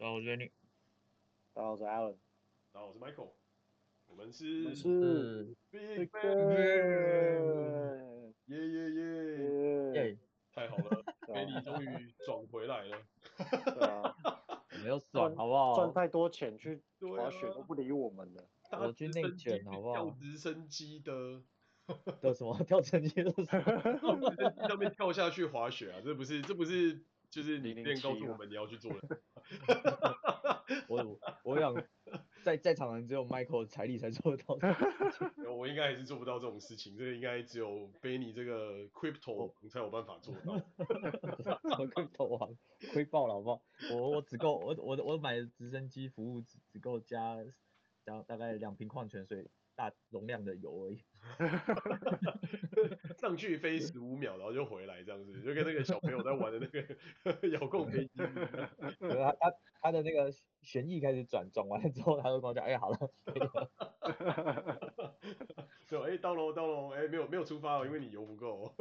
大家好，我是 Jenny。大家好，我是 Alan。大家好，我是 Michael。我们是，我是 Big Bang。耶耶耶！耶！太好了，贝尼终于转回来了。对啊，没有爽，好不好？赚太多钱去滑雪都不理我们了。我去内卷，好不好？跳直升机的。的什么？跳直升机的？上面跳下去滑雪啊？这不是，这不是。就是你练告诉我们你要去做的。我我想在在场的人只有 Michael 财力才做得到。我应该还是做不到这种事情，这个应该只有 Benny 这个 Crypto 才有办法做到。Crypto 王亏爆了好不好？我我只够我我我买的直升机服务只只够加加大概两瓶矿泉水。大容量的油而已，上去飞十五秒，然后就回来这样子，就跟那个小朋友在玩的那个 遥控飞机。他他他的那个旋翼开始转，转完了之后，他就跟我讲：“哎、欸，好了。”就哎到喽到喽，哎、欸、没有没有出发哦，因为你油不够。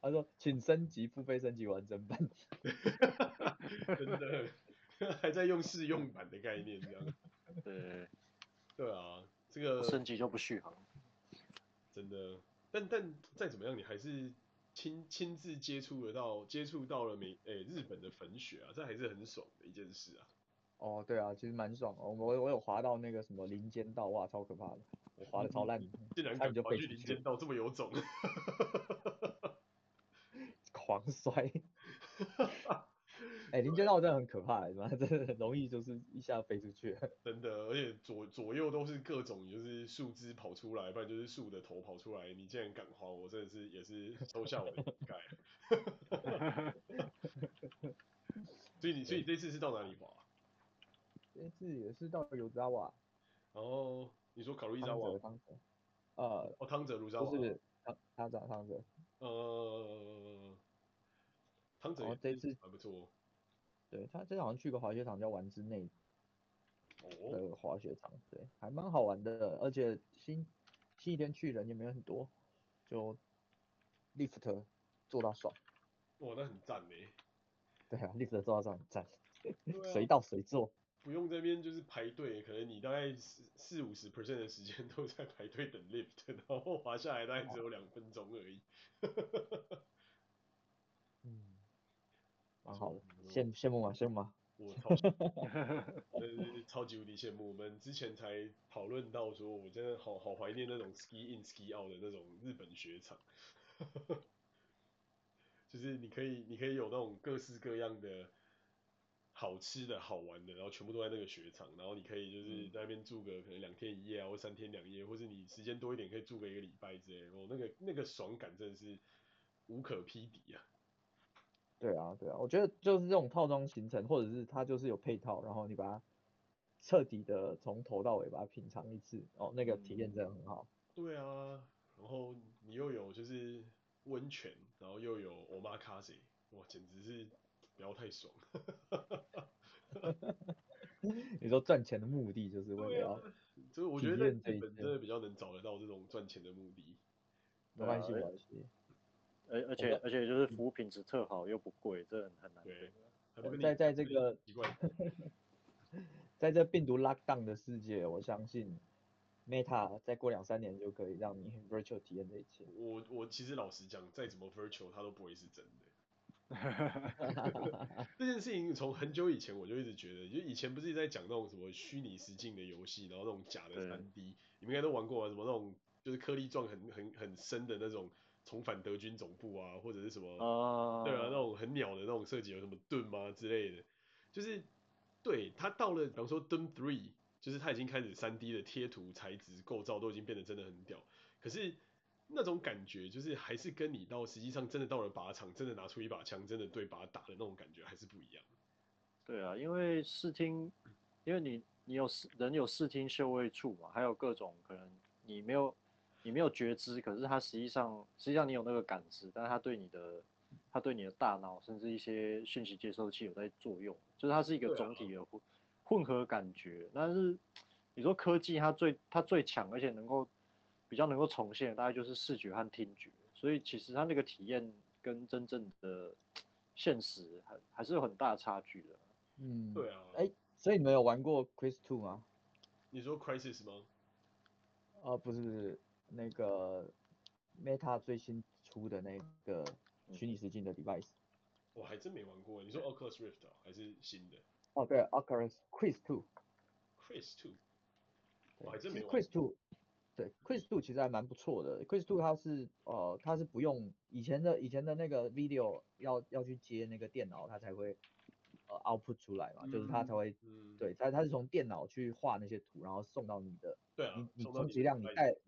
他说：“请升级付费升级完整版。”真的还在用试用版的概念这样。对。对啊，这个升级就不续航，真的。但但再怎么样，你还是亲亲自接触得到，接触到了美诶、欸、日本的粉雪啊，这还是很爽的一件事啊。哦，对啊，其实蛮爽。哦我我有滑到那个什么林间道，哇，超可怕的，我滑的超烂。竟然敢跑去林间道，这么有种。狂摔。哎、欸，林间道真的很可怕，是吧？真的很容易就是一下飞出去。真的，而且左左右都是各种，就是树枝跑出来，不然就是树的头跑出来。你竟然敢滑，我真的是也是抽下我的膝盖。所以你所以这次是到哪里滑？这次也是到尤扎瓦。哦，你说卡路伊扎瓦？汤泽。呃，哦，汤泽卢扎瓦。就是汤汤泽汤泽。呃。汤泽这次还不错，对他这次好像去个滑雪场叫丸之内的滑雪场，对，还蛮好玩的，而且星星期天去人也没有很多，就 lift 坐到爽，哇，那很赞呢。对啊，lift 坐到爽很赞，随、啊、到随坐，不用这边就是排队，可能你大概四四五十 percent 的时间都在排队等 lift，然后滑下来大概只有两分钟而已。嗯。蛮好的，羡羡慕吗？羡慕吗？我超级，超级无敌羡慕。我们之前才讨论到说，我真的好好怀念那种 ski in ski out 的那种日本雪场，就是你可以，你可以有那种各式各样的好吃的好玩的，然后全部都在那个雪场，然后你可以就是在那边住个可能两天一夜啊，或三天两夜，或是你时间多一点可以住个一个礼拜之类的，哦，那个那个爽感真的是无可匹敌啊。对啊，对啊，我觉得就是这种套装行程，或者是它就是有配套，然后你把它彻底的从头到尾把它品尝一次，哦，那个体验真的很好。嗯。对啊，然后你又有就是温泉，然后又有 omakase，哇，简直是不要太爽。你说赚钱的目的就是为了要，就是我觉得日本真的比较能找得到这种赚钱的目的。没关系，没关系。而而且而且就是服务品质特好又不贵，这很很难。对，在在这个 在这病毒 lockdown 的世界，我相信 Meta 再过两三年就可以让你 virtual 体验这一切。我我其实老实讲，再怎么 virtual 它都不会是真的。这件事情从很久以前我就一直觉得，就以前不是一直在讲那种什么虚拟实境的游戏，然后那种假的三 D，你们应该都玩过啊，什么那种就是颗粒状很很很深的那种。重返德军总部啊，或者是什么，uh... 对啊，那种很鸟的那种设计，有什么盾吗之类的，就是对他到了，比方说 dm three，就是他已经开始三 D 的贴图材质构造都已经变得真的很屌，可是那种感觉就是还是跟你到实际上真的到了靶场，真的拿出一把枪，真的对靶打的那种感觉还是不一样。对啊，因为视听，因为你你有视人有视听嗅味触嘛，还有各种可能你没有。你没有觉知，可是它实际上，实际上你有那个感知，但是它对你的，它对你的大脑，甚至一些讯息接收器有在作用，就是它是一个总体的混混合感觉。但是你说科技它最它最强，而且能够比较能够重现，大概就是视觉和听觉。所以其实它那个体验跟真正的现实还还是有很大差距的。嗯，对啊。哎、欸，所以你们有玩过 Quest Two 吗？你说 Crisis 吗？啊，不是不是，那个 Meta 最新出的那个虚拟实境的 device。我还真没玩过。你说 Oculus Rift 还是新的？哦，对，Oculus Quest Two。Quest Two。我还真没玩。Quest Two。对，Quest Two 其实还蛮不错的。Quest Two 它是呃，它是不用以前的以前的那个 video 要要去接那个电脑，它才会呃 output 出来嘛，嗯、就是它才会，嗯、对，它它是从电脑去画那些图，然后送到你的，对啊，你你充其量你带，对，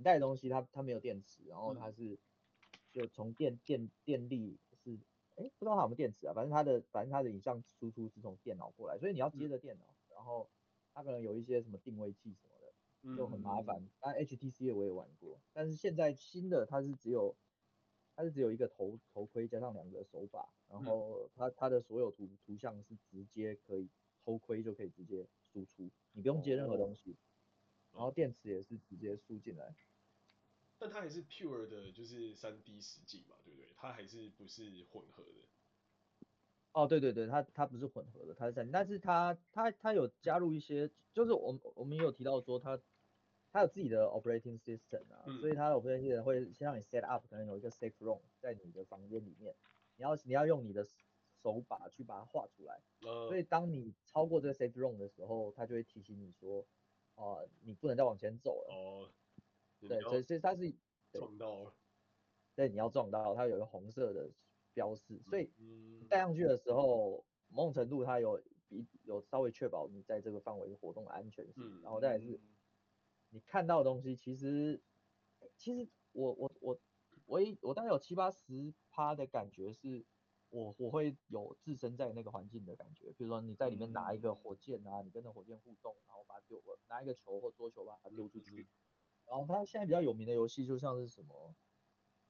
你带的东西它它没有电池，然后它是就从电电电力是，哎，不知道它有没有电池啊，反正它的反正它的影像输出是从电脑过来，所以你要接着电脑，嗯、然后它可能有一些什么定位器什么的。就很麻烦，但 HTC 的我也玩过，但是现在新的它是只有，它是只有一个头头盔加上两个手把，然后它它的所有图图像是直接可以头盔就可以直接输出，你不用接任何东西，然后电池也是直接输进来。但它还是 pure 的，就是三 D 实境嘛，对不对？它还是不是混合的？哦，对对对，它它不是混合的，它是三但是它它它有加入一些，就是我们我们也有提到说它。它有自己的 operating system 啊，嗯、所以它的 operating system 会先让你 set up，可能有一个 safe room 在你的房间里面，你要你要用你的手把去把它画出来，呃、所以当你超过这个 safe room 的时候，它就会提醒你说，哦、呃，你不能再往前走了。哦。对，所以所以它是撞到了。对，你要撞到，它有一个红色的标示，所以戴上去的时候，某种程度它有比有稍微确保你在这个范围活动的安全性，嗯、然后再来是。你看到的东西，其实，其实我我我我一我大概有七八十趴的感觉是，我我会有置身在那个环境的感觉。比如说你在里面拿一个火箭啊，你跟那火箭互动，然后把它丢，拿一个球或桌球把它丢出去。然后他现在比较有名的游戏就像是什么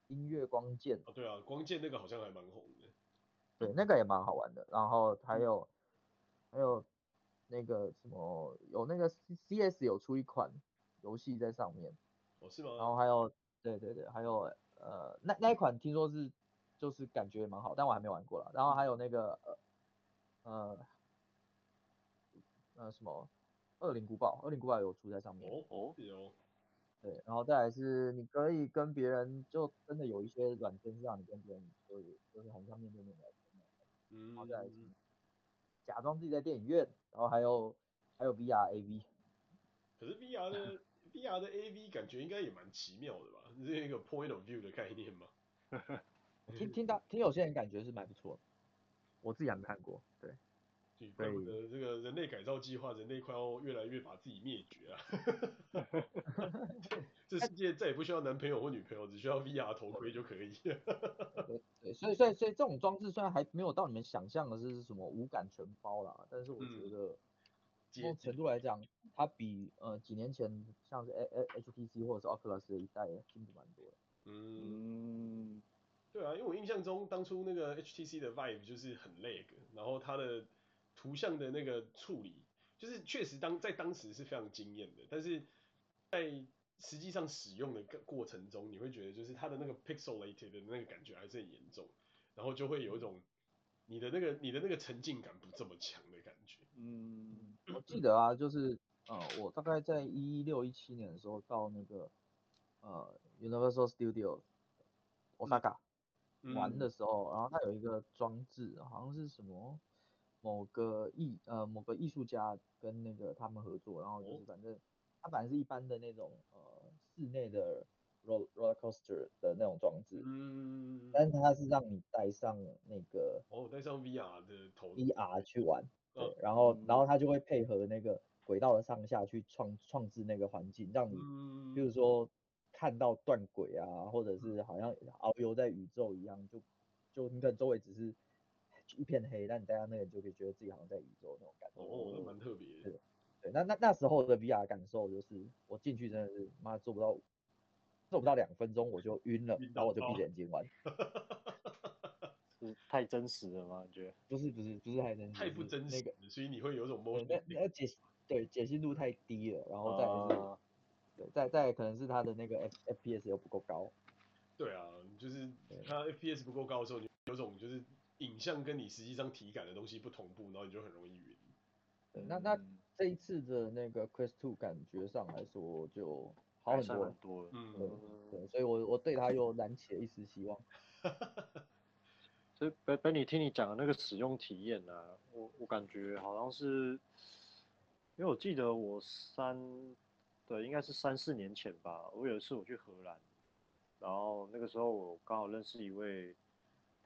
音乐光剑。哦，对啊，光剑那个好像还蛮红的。对，那个也蛮好玩的。然后还有还有那个什么有那个 CS 有出一款。游戏在上面，哦是吗？然后还有，对对对，还有呃那那一款听说是就是感觉也蛮好，但我还没玩过了。然后还有那个呃呃呃什么恶灵古堡，恶灵古堡有出在上面。哦哦有。对，然后再来是你可以跟别人就真的有一些软件是让你跟别人就是就是好像面对面聊天。嗯。然后再来是假装自己在电影院，然后还有还有 VR AV。可是 VR 的。VR 的 AV 感觉应该也蛮奇妙的吧？是一个 point of view 的概念吗？听听到听有些人感觉是蛮不错，我自己还没看过。对，怪不得这个人类改造计划，人类快要越来越把自己灭绝啊！这世界再也不需要男朋友或女朋友，只需要 VR 头盔就可以。对，对，所以所以所以这种装置虽然还没有到你们想象的是什么无感全包啦，但是我觉得。嗯某种程度来讲，它比呃几年前像是 HTC 或者是 Oculus 的一代进步蛮多的。嗯，对啊，因为我印象中当初那个 HTC 的 Vive 就是很 lag，然后它的图像的那个处理，就是确实当在当时是非常惊艳的，但是在实际上使用的过程中，你会觉得就是它的那个 pixelated 的那个感觉还是很严重，然后就会有一种你的那个你的那个沉浸感不这么强的感觉。嗯。我记得啊，就是呃，我大概在一六一七年的时候到那个呃 Universal Studio Osaka 玩的时候，然后它有一个装置，好像是什么某个艺呃某个艺术家跟那个他们合作，然后就是反正他反正是一般的那种呃室内的 roller roller coaster 的那种装置，嗯，但是它是让你带上那个哦，带上 VR 的头 VR 去玩。对，然后然后他就会配合那个轨道的上下去创创制那个环境，让你，比如说看到断轨啊，或者是好像遨游在宇宙一样，就就你可能周围只是一片黑，但你戴上那个就可以觉得自己好像在宇宙那种感觉。哦，那蛮特别的。对，对，那那那时候的 VR 感受就是，我进去真的是妈做不到做不到两分钟我就晕了，然后我就闭着眼睛玩。是太真实了吗？你觉得？不是不是不是太真实，太不真实，那个，所以你会有种懵。那那解对解析度太低了，然后再来是，uh、对再再可能是它的那个 F FPS 又不够高。对啊，就是它 FPS 不够高的时候，你有种就是影像跟你实际上体感的东西不同步，然后你就很容易晕。对，那那这一次的那个 Quest Two 感觉上来说就好很多，很多了，嗯，对，所以我我对它又燃起了一丝希望。所以本本你听你讲的那个使用体验呢、啊，我我感觉好像是，因为我记得我三，对，应该是三四年前吧，我有一次我去荷兰，然后那个时候我刚好认识一位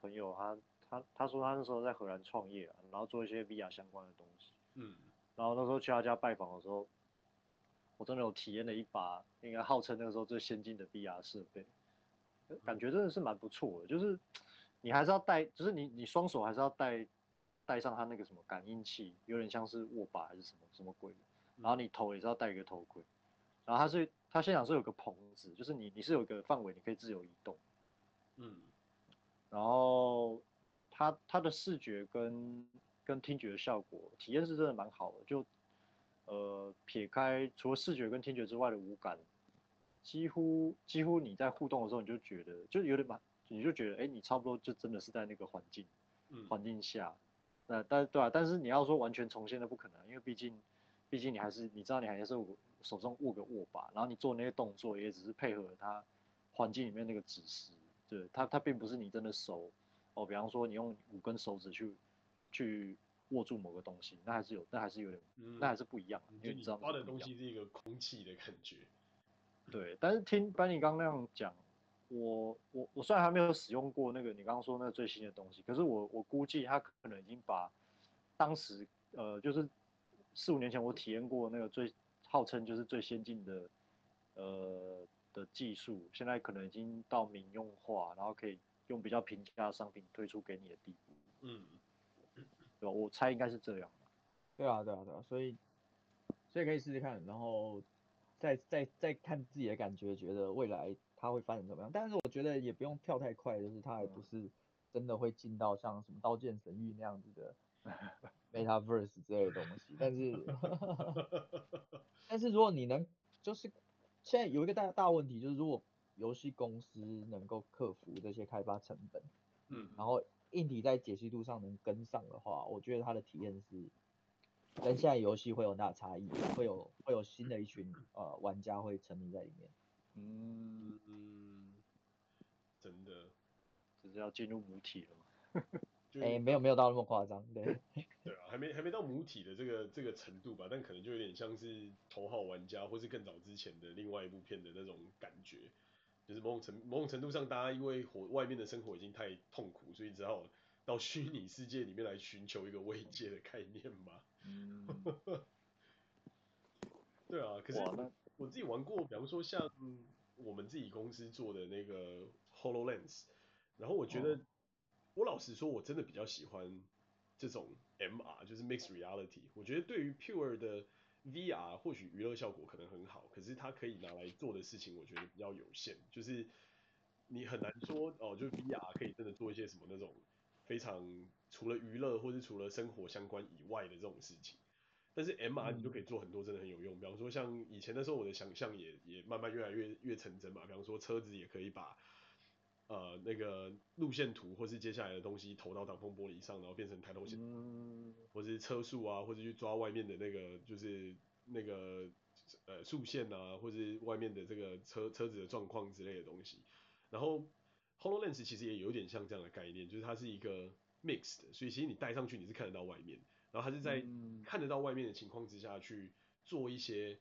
朋友，他他他说他那时候在荷兰创业，然后做一些 VR 相关的东西，嗯，然后那时候去他家拜访的时候，我真的有体验了一把应该号称那个时候最先进的 VR 设备，感觉真的是蛮不错的，就是。你还是要带，就是你你双手还是要带带上他那个什么感应器，有点像是握把还是什么什么鬼的。然后你头也是要戴一个头盔，然后他是他现场是有个棚子，就是你你是有一个范围你可以自由移动。嗯。然后它它的视觉跟跟听觉的效果体验是真的蛮好的，就呃撇开除了视觉跟听觉之外的五感，几乎几乎你在互动的时候你就觉得就有点蛮。你就觉得，哎、欸，你差不多就真的是在那个环境，环境下，那、嗯、但对啊，但是你要说完全重现那不可能，因为毕竟，毕竟你还是，你知道你还是手中握个握把，然后你做那些动作也只是配合它环境里面那个指示，对，它它并不是你真的手，哦，比方说你用五根手指去去握住某个东西，那还是有，那还是有点，嗯、那还是不一样，因为你知道，抓的东西是一个空气的感觉，对，但是听班尼刚那样讲。我我我虽然还没有使用过那个你刚刚说那个最新的东西，可是我我估计他可能已经把当时呃就是四五年前我体验过那个最号称就是最先进的呃的技术，现在可能已经到民用化，然后可以用比较平价的商品推出给你的地步。嗯，对吧？我猜应该是这样。对啊，对啊，对啊，所以所以可以试试看，然后再再再看自己的感觉，觉得未来。它会发展怎么样？但是我觉得也不用跳太快，就是它还不是真的会进到像什么《刀剑神域》那样子的 Metaverse 之类的东西。但是，但是如果你能，就是现在有一个大大问题，就是如果游戏公司能够克服这些开发成本，嗯，然后硬体在解析度上能跟上的话，我觉得它的体验是跟现在游戏会有很大差异，会有会有新的一群呃玩家会沉迷在里面。嗯嗯，真的，只是要进入母体了吗？哎、欸，没有没有到那么夸张，对。对啊，还没还没到母体的这个这个程度吧，但可能就有点像是头号玩家，或是更早之前的另外一部片的那种感觉，就是某种程某种程度上，大家因为活外面的生活已经太痛苦，所以只好到虚拟世界里面来寻求一个慰藉的概念嘛。嗯，对啊，可是。我自己玩过，比方说像我们自己公司做的那个 HoloLens，然后我觉得，我老实说，我真的比较喜欢这种 MR，就是 Mixed Reality。我觉得对于 Pure 的 VR，或许娱乐效果可能很好，可是它可以拿来做的事情，我觉得比较有限。就是你很难说哦，就 VR 可以真的做一些什么那种非常除了娱乐或是除了生活相关以外的这种事情。但是 MR 你就可以做很多真的很有用，比方说像以前的时候，我的想象也也慢慢越来越越成真嘛。比方说车子也可以把呃那个路线图或是接下来的东西投到挡风玻璃上，然后变成抬头显，或是车速啊，或者去抓外面的那个就是那个呃速线啊，或是外面的这个车车子的状况之类的东西。然后 HoloLens 其实也有点像这样的概念，就是它是一个 mixed，所以其实你戴上去你是看得到外面。然后它是在看得到外面的情况之下去做一些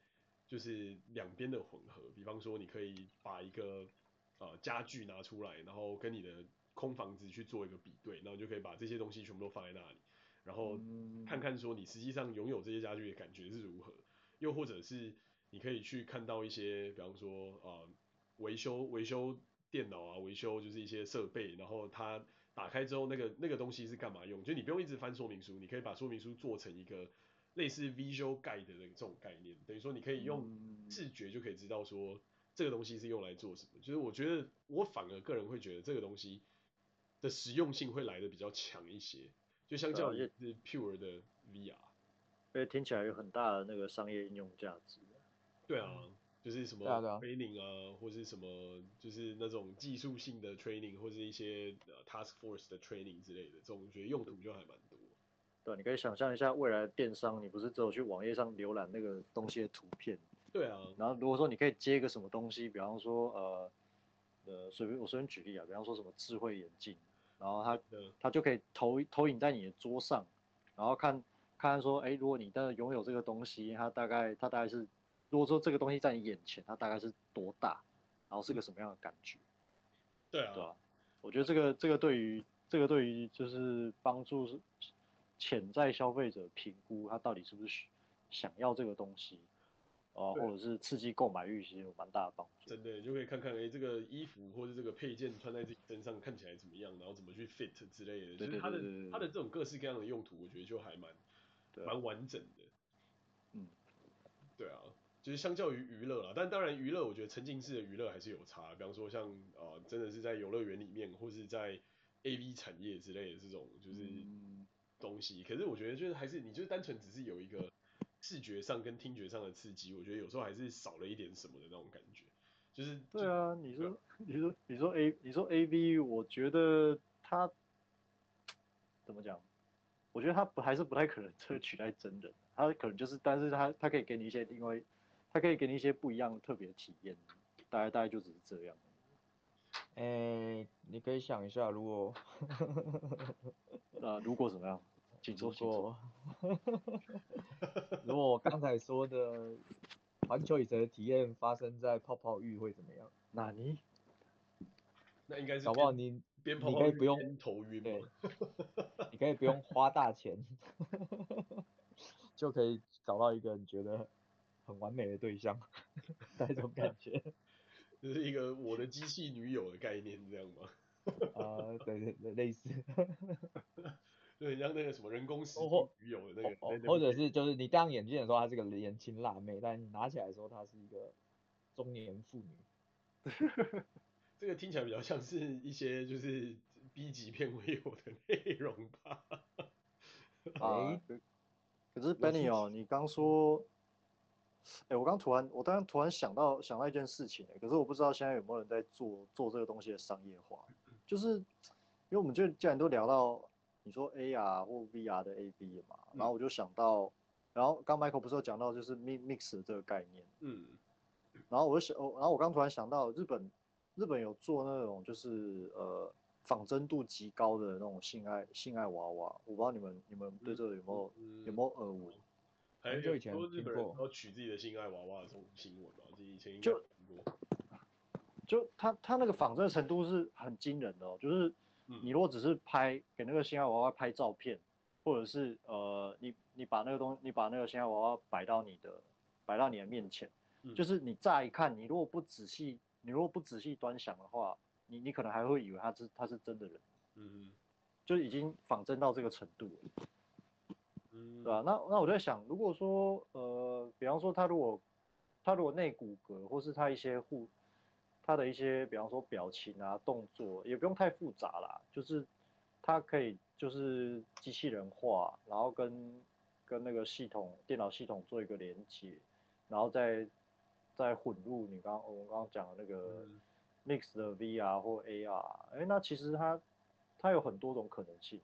就是两边的混合，比方说你可以把一个呃家具拿出来，然后跟你的空房子去做一个比对，然后就可以把这些东西全部都放在那里，然后看看说你实际上拥有这些家具的感觉是如何，又或者是你可以去看到一些比方说呃维修维修电脑啊，维修就是一些设备，然后它。打开之后，那个那个东西是干嘛用？就你不用一直翻说明书，你可以把说明书做成一个类似 Visual Guide 的这种概念，等于说你可以用视觉就可以知道说这个东西是用来做什么。就是我觉得我反而个人会觉得这个东西的实用性会来的比较强一些，就相较于是 Pure 的 VR，因为听起来有很大的那个商业应用价值。对啊，就是什么 training 啊，或是什么就是那种技术性的 training，或是一些 task force 的 training 之类的，这种我觉得用途就还蛮多。对，你可以想象一下未来的电商，你不是只有去网页上浏览那个东西的图片。对啊。然后如果说你可以接一个什么东西，比方说呃呃随便我随便举例啊，比方说什么智慧眼镜，然后它它就可以投投影在你的桌上，然后看看说，哎，如果你真的拥有这个东西，它大概它大概是，如果说这个东西在你眼前，它大概是多大，然后是个什么样的感觉？对啊。对啊。我觉得这个这个对于这个对于就是帮助。潜在消费者评估他到底是不是想要这个东西，哦、呃，或者是刺激购买欲，其实有蛮大的帮助。真的，就可以看看，哎、欸，这个衣服或者这个配件穿在自己身上看起来怎么样，然后怎么去 fit 之类的。就是它的它的这种各式各样的用途，我觉得就还蛮蛮完整的。嗯，对啊，就是相较于娱乐啦，但当然娱乐，我觉得沉浸式的娱乐还是有差。比方说像啊、呃，真的是在游乐园里面，或是在 AV 产业之类的这种，就是。嗯东西，可是我觉得就是还是你就是单纯只是有一个视觉上跟听觉上的刺激，我觉得有时候还是少了一点什么的那种感觉。就是对啊，你说你说你说 A 你说 A V，我觉得它怎么讲？我觉得它不还是不太可能会取代真人，它可能就是，但是它它可以给你一些，因为它可以给你一些不一样特别的体验，大概大概就只是这样。哎、欸，你可以想一下，如果呃，如果怎么样？请说说。如果我刚才说的环球影城的体验发生在泡泡浴会怎么样？那你？那应该是。搞不好你边泡泡你可以不用头晕对，你可以不用花大钱，就可以找到一个你觉得很完美的对象，那种感觉。就是一个我的机器女友的概念，这样吗？啊、呃，对对对，类似。对，像那个什么人工石女友的那个，或或者是就是你戴上眼镜的时候，她是个年轻辣妹，但你拿起来的时候，她是一个中年妇女。这个听起来比较像是一些就是 B 级片会有的内容吧？啊，可是 Benny 哦，你刚说。哎、欸，我刚突然，我刚刚突然想到想到一件事情，可是我不知道现在有没有人在做做这个东西的商业化，就是因为我们就既然都聊到你说 AR 或 VR 的 A B 嘛，然后我就想到，然后刚 Michael 不是有讲到就是 mix 的这个概念，嗯，然后我就想，然后我刚突然想到日本日本有做那种就是呃仿真度极高的那种性爱性爱娃娃，我不知道你们你们对这个有没有、嗯、有没有耳闻？很久以前日本人都取自己的性爱娃娃的这种新闻嘛，以前应该听过。就就他他那个仿真的程度是很惊人的哦，就是你如果只是拍给那个心爱娃娃拍照片，或者是呃你你把那个东你把那个心爱娃娃摆到你的摆到你的面前，就是你乍一看你如果不仔细你如果不仔细端详的话，你你可能还会以为他是他是真的人，嗯，就已经仿真到这个程度了。对吧、啊？那那我在想，如果说呃，比方说他如果他如果内骨骼，或是他一些护他的一些，比方说表情啊、动作，也不用太复杂啦，就是他可以就是机器人化，然后跟跟那个系统电脑系统做一个连接，然后再再混入你刚我们刚刚讲的那个 mix 的 VR 或 AR，哎、欸，那其实它它有很多种可能性，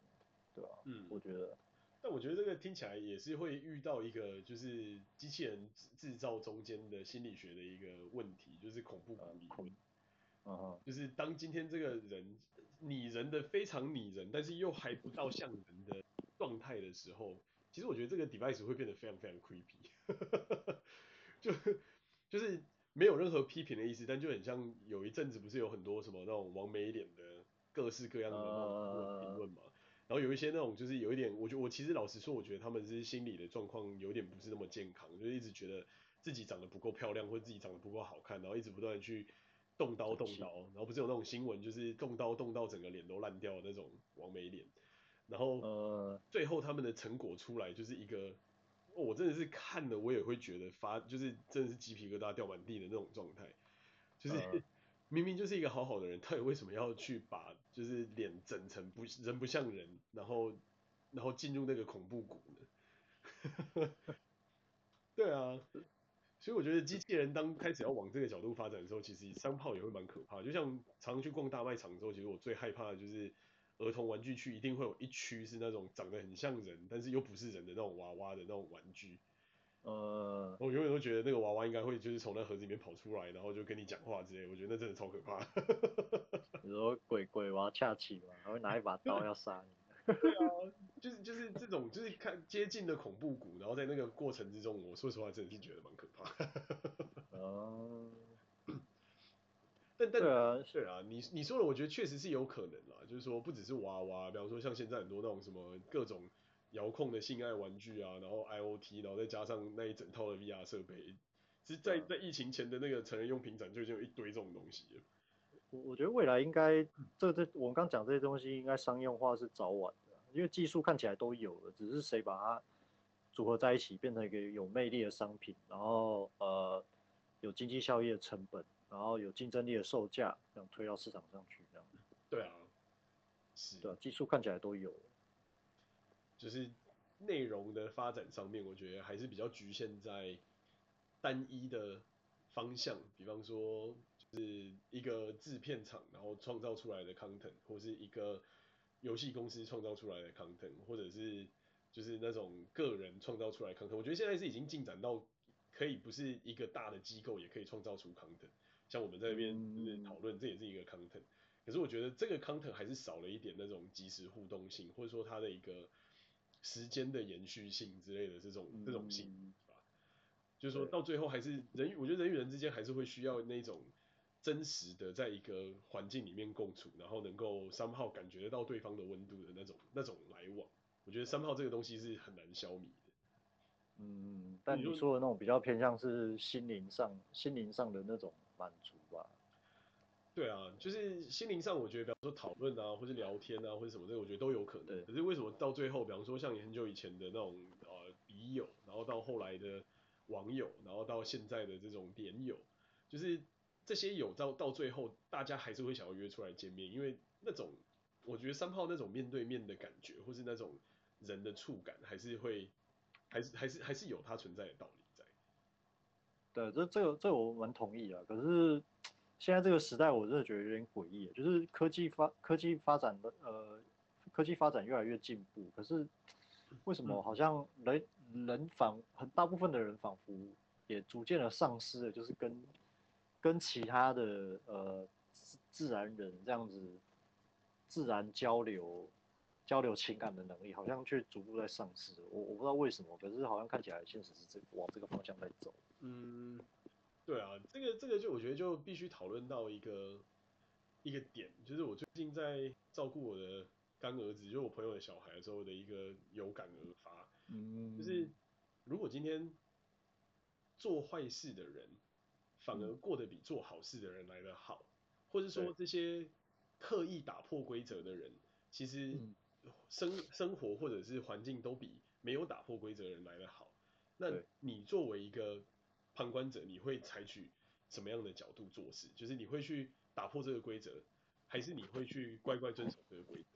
对吧、啊？嗯，我觉得。但我觉得这个听起来也是会遇到一个，就是机器人制造中间的心理学的一个问题，就是恐怖谷理论。嗯，就是当今天这个人拟人的非常拟人，但是又还不到像人的状态的时候，其实我觉得这个 device 会变得非常非常 creepy。就就是没有任何批评的意思，但就很像有一阵子不是有很多什么那种网美脸的各式各样的评论嘛。然后有一些那种就是有一点，我觉我其实老实说，我觉得他们是心理的状况有点不是那么健康，就一直觉得自己长得不够漂亮，或者自己长得不够好看，然后一直不断的去动刀动刀，然后不是有那种新闻，就是动刀动到整个脸都烂掉的那种王美脸，然后呃。最后他们的成果出来就是一个，哦，我真的是看了我也会觉得发，就是真的是鸡皮疙瘩掉满地的那种状态，就是。呃明明就是一个好好的人，他为什么要去把就是脸整成不人不像人，然后然后进入那个恐怖谷呢？对啊，所以我觉得机器人当开始要往这个角度发展的时候，其实商炮也会蛮可怕。就像常常去逛大卖场的时候，其实我最害怕的就是儿童玩具区一定会有一区是那种长得很像人，但是又不是人的那种娃娃的那种玩具。呃，我永远都觉得那个娃娃应该会就是从那盒子里面跑出来，然后就跟你讲话之类。我觉得那真的超可怕。你说鬼鬼娃恰奇嘛，还会拿一把刀要杀你。对啊，就是就是这种，就是看接近的恐怖谷，然后在那个过程之中，我说实话真的是觉得蛮可怕。哦、嗯。但但对啊，对啊，你你说的，我觉得确实是有可能啦。就是说，不只是娃娃，比方说像现在很多那种什么各种遥控的性爱玩具啊，然后 IoT，然后再加上那一整套的 VR 设备，其实在在疫情前的那个成人用品展就已经有一堆这种东西了。我我觉得未来应该这这我们刚讲这些东西应该商用化是早晚的，因为技术看起来都有了，只是谁把它组合在一起变成一个有魅力的商品，然后呃有经济效益的成本，然后有竞争力的售价，这样推到市场上去这样。对啊，是。对啊，技术看起来都有了，就是内容的发展上面，我觉得还是比较局限在单一的方向，比方说就。是一个制片厂，然后创造出来的 content，或是一个游戏公司创造出来的 content，或者是就是那种个人创造出来的 content。我觉得现在是已经进展到可以不是一个大的机构也可以创造出 content。像我们在那边就是讨论，这也是一个 content。可是我觉得这个 content 还是少了一点那种即时互动性，或者说它的一个时间的延续性之类的这种这种性，就是说到最后还是人与，我觉得人与人之间还是会需要那种。真实的在一个环境里面共处，然后能够 somehow 感觉得到对方的温度的那种那种来往，我觉得 somehow 这个东西是很难消弭的。嗯，但你说的那种比较偏向是心灵上心灵上的那种满足吧？对啊，就是心灵上，我觉得比方说讨论啊，或者聊天啊，或者什么这个，我觉得都有可能。对可是为什么到最后，比方说像很久以前的那种呃笔友，然后到后来的网友，然后到现在的这种点友，就是。这些友到到最后，大家还是会想要约出来见面，因为那种我觉得三炮那种面对面的感觉，或是那种人的触感，还是会，还是还是还是有它存在的道理在。对，这这个这个我蛮同意啊。可是现在这个时代，我真的觉得有点诡异，就是科技发科技发展的呃科技发展越来越进步，可是为什么好像人、嗯、人仿很大部分的人仿佛也逐渐的丧失了，就是跟跟其他的呃自自然人这样子自然交流交流情感的能力，好像却逐步在丧失。我我不知道为什么，可是好像看起来现实是这往这个方向在走。嗯，对啊，这个这个就我觉得就必须讨论到一个一个点，就是我最近在照顾我的干儿子，就是我朋友的小孩的时候的一个有感而发。嗯，就是如果今天做坏事的人。反而过得比做好事的人来得好，或者说这些刻意打破规则的人，其实生生活或者是环境都比没有打破规则的人来得好。那你作为一个旁观者，你会采取什么样的角度做事？就是你会去打破这个规则，还是你会去乖乖遵守这个规则？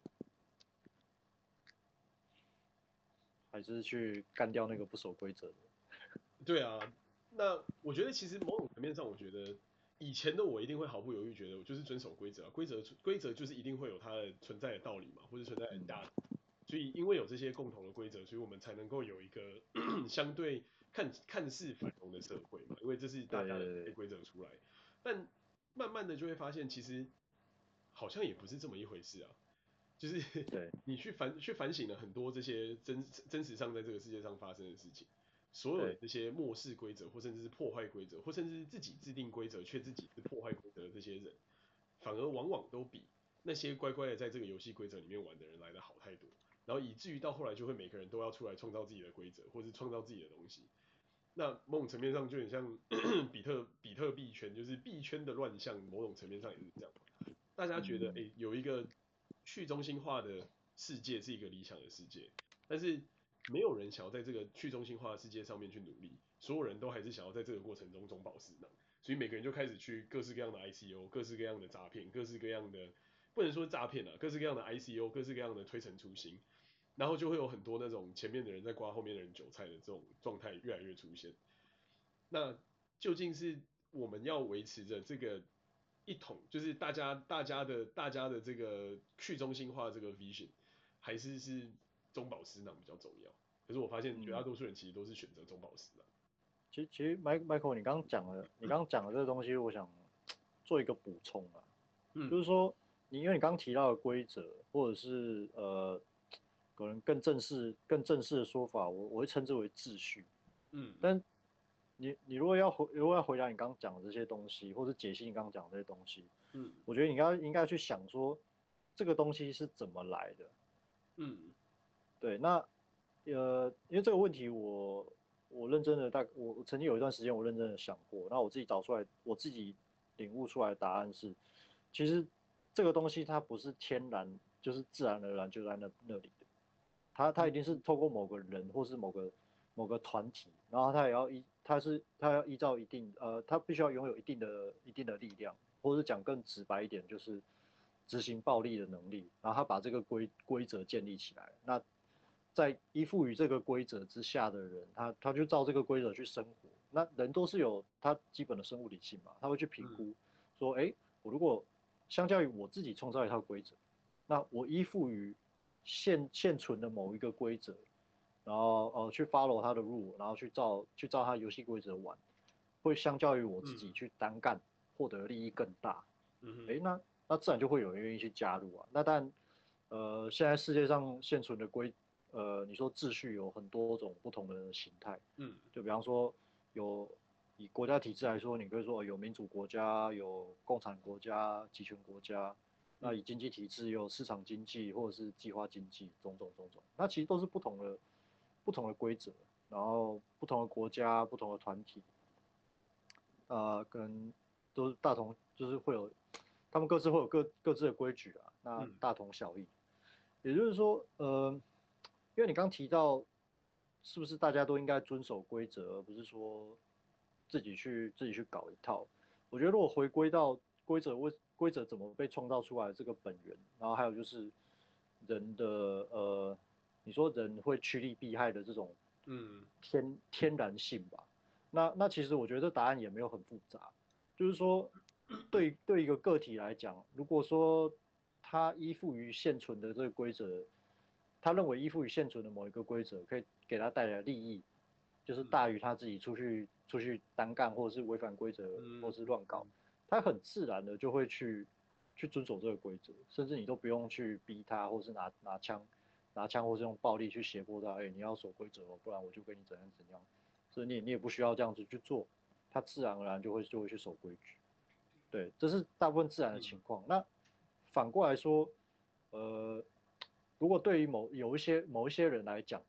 还是去干掉那个不守规则的？对啊。那我觉得其实某种层面上，我觉得以前的我一定会毫不犹豫觉得我就是遵守规则啊，规则规则就是一定会有它的存在的道理嘛，或者存在很大的。所以因为有这些共同的规则，所以我们才能够有一个 相对看看似繁荣的社会嘛，因为这是大家的规则出来。但慢慢的就会发现，其实好像也不是这么一回事啊，就是 你去反去反省了很多这些真真实上在这个世界上发生的事情。所有的这些漠视规则，或甚至是破坏规则，或甚至是自己制定规则却自己是破坏规则的这些人，反而往往都比那些乖乖的在这个游戏规则里面玩的人来的好太多。然后以至于到后来就会每个人都要出来创造自己的规则，或是创造自己的东西。那某种层面上就很像 比特比特币圈，就是币圈的乱象。某种层面上也是这样。大家觉得诶、欸，有一个去中心化的世界是一个理想的世界，但是。没有人想要在这个去中心化的世界上面去努力，所有人都还是想要在这个过程中中饱私囊，所以每个人就开始去各式各样的 ICO，各式各样的诈骗，各式各样的不能说诈骗了，各式各样的 ICO，各式各样的推陈出新，然后就会有很多那种前面的人在刮后面的人韭菜的这种状态越来越出现。那究竟是我们要维持着这个一统，就是大家大家的大家的这个去中心化这个 vision，还是是中保私囊比较重要？可是我发现绝大多数人其实都是选择中保私囊。其实其实，Michael，你刚刚讲的，你刚刚讲的这个东西，我想做一个补充啊，嗯，就是说，你因为你刚刚提到的规则，或者是呃，可能更正式、更正式的说法，我我会称之为秩序，嗯，但你你如果要回如果要回答你刚刚讲的这些东西，或者解析你刚刚讲的这些东西，嗯，我觉得你应该应该去想说，这个东西是怎么来的，嗯，对，那呃，因为这个问题我。我认真的大，我我曾经有一段时间我认真的想过，那我自己找出来，我自己领悟出来的答案是，其实这个东西它不是天然，就是自然而然就在那那里的，它它一定是透过某个人或是某个某个团体，然后他也要依，他是他要依照一定，呃，他必须要拥有一定的一定的力量，或者讲更直白一点，就是执行暴力的能力，然后他把这个规规则建立起来，那。在依附于这个规则之下的人，他他就照这个规则去生活。那人都是有他基本的生物理性嘛，他会去评估，说，哎，我如果相较于我自己创造一套规则，那我依附于现现存的某一个规则，然后呃去 follow 它的 rule，然后去照去照它游戏规则玩，会相较于我自己去单干获得利益更大。嗯，哎，那那自然就会有人愿意去加入啊。那但呃现在世界上现存的规呃，你说秩序有很多种不同的形态，嗯，就比方说有以国家体制来说，你可以说有民主国家、有共产国家、集权国家，嗯、那以经济体制有市场经济或者是计划经济，种种种种，那其实都是不同的不同的规则，然后不同的国家、不同的团体，呃，跟都是大同，就是会有他们各自会有各各自的规矩啊，那大同小异，嗯、也就是说，呃。因为你刚提到，是不是大家都应该遵守规则，而不是说自己去自己去搞一套？我觉得如果回归到规则为规则怎么被创造出来的这个本源，然后还有就是人的呃，你说人会趋利避害的这种嗯天天然性吧？那那其实我觉得这答案也没有很复杂，就是说对对一个个体来讲，如果说他依附于现存的这个规则。他认为依附于现存的某一个规则可以给他带来利益，就是大于他自己出去出去单干或者是违反规则或是乱搞，他很自然的就会去去遵守这个规则，甚至你都不用去逼他，或是拿拿枪拿枪或是用暴力去胁迫他，哎，你要守规则哦，不然我就跟你怎样怎样，所以你你也不需要这样子去做，他自然而然就会就会去守规矩，对，这是大部分自然的情况。那反过来说，呃。如果对于某有一些某一些人来讲，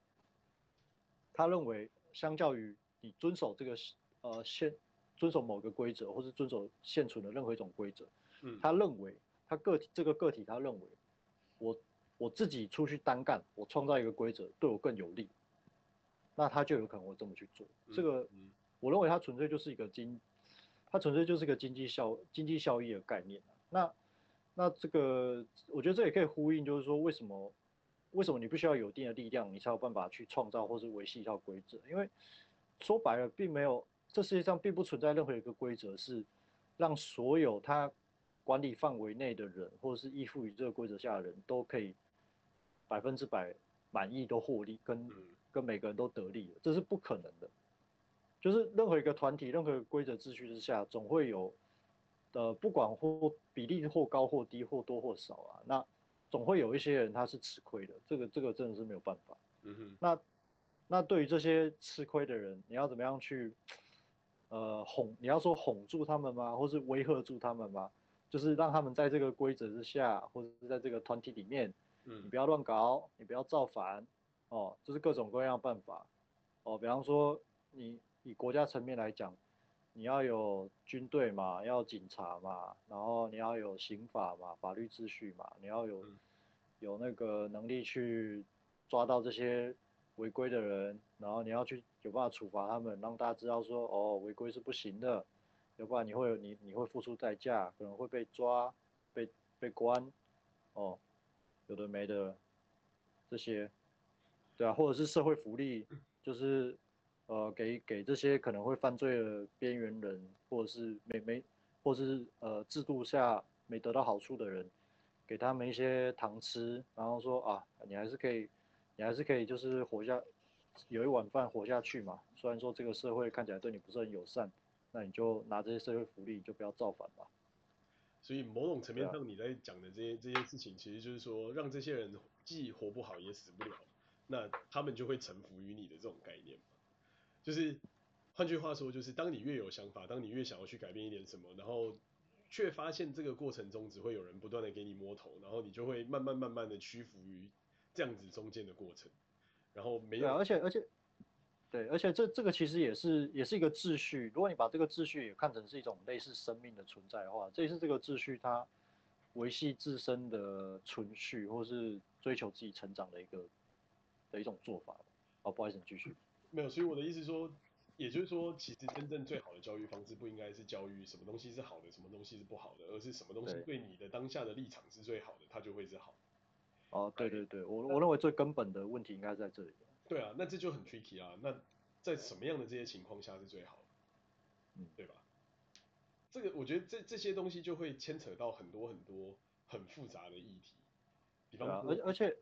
他认为相较于你遵守这个呃现遵守某个规则，或是遵守现存的任何一种规则，嗯，他认为他个体这个个体他认为我我自己出去单干，我创造一个规则对我更有利，那他就有可能会这么去做。这个我认为它纯粹就是一个经，它纯粹就是一个经济效经济效益的概念。那那这个我觉得这也可以呼应，就是说为什么。为什么你必须要有一定的力量，你才有办法去创造或是维系一套规则？因为说白了，并没有这世界上并不存在任何一个规则是让所有他管理范围内的人，或者是依附于这个规则下的人都可以百分之百满意都获利，跟跟每个人都得利的，这是不可能的。就是任何一个团体，任何一个规则秩序之下，总会有呃，不管或比例或高或低或多或少啊，那。总会有一些人他是吃亏的，这个这个真的是没有办法。嗯哼。那那对于这些吃亏的人，你要怎么样去呃哄？你要说哄住他们吗？或是威吓住他们吗？就是让他们在这个规则之下，或者是在这个团体里面，嗯，你不要乱搞，你不要造反，哦，就是各种各样的办法。哦，比方说你以国家层面来讲。你要有军队嘛，要警察嘛，然后你要有刑法嘛，法律秩序嘛，你要有有那个能力去抓到这些违规的人，然后你要去有办法处罚他们，让大家知道说哦，违规是不行的，要不然你会你你会付出代价，可能会被抓，被被关，哦，有的没的这些，对啊，或者是社会福利，就是呃，给给这些可能会犯罪的边缘人，或者是没没，或者是呃制度下没得到好处的人，给他们一些糖吃，然后说啊，你还是可以，你还是可以就是活下，有一碗饭活下去嘛。虽然说这个社会看起来对你不是很友善，那你就拿这些社会福利，就不要造反吧。所以某种层面上，你在讲的这些这些事情，其实就是说，让这些人既活不好也死不了，那他们就会臣服于你的这种概念。就是换句话说，就是当你越有想法，当你越想要去改变一点什么，然后却发现这个过程中只会有人不断的给你摸头，然后你就会慢慢慢慢的屈服于这样子中间的过程，然后没有，而且而且。对，而且这这个其实也是也是一个秩序。如果你把这个秩序也看成是一种类似生命的存在的话，这也是这个秩序它维系自身的存续，或是追求自己成长的一个的一种做法。哦，不好意思，你继续。没有，所以我的意思说，也就是说，其实真正最好的教育方式不应该是教育什么东西是好的，什么东西是不好的，而是什么东西对你的当下的立场是最好的，它就会是好。哦，对对对，我我认为最根本的问题应该在这里。对啊，那这就很 tricky 啊。那在什么样的这些情况下是最好的？嗯，对吧？这个我觉得这这些东西就会牵扯到很多很多很复杂的议题。比方说，而而且，